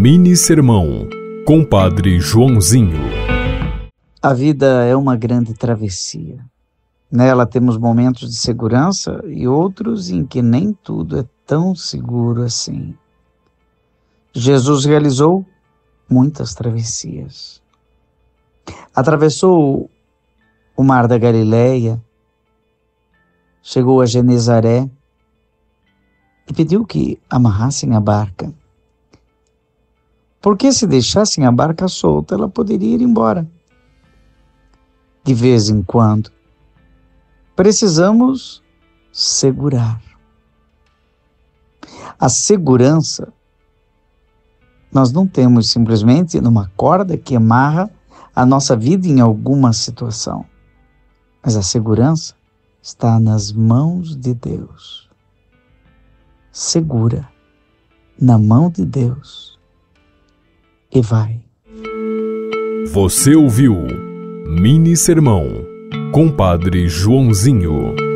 Mini Sermão, Compadre Joãozinho. A vida é uma grande travessia. Nela temos momentos de segurança e outros em que nem tudo é tão seguro assim. Jesus realizou muitas travessias. Atravessou o mar da Galileia, chegou a Genezaré e pediu que amarrassem a barca porque se deixassem a barca solta, ela poderia ir embora. De vez em quando, precisamos segurar. A segurança nós não temos simplesmente numa corda que amarra a nossa vida em alguma situação. Mas a segurança está nas mãos de Deus. Segura na mão de Deus e vai. Você ouviu Mini Sermão, Compadre Joãozinho.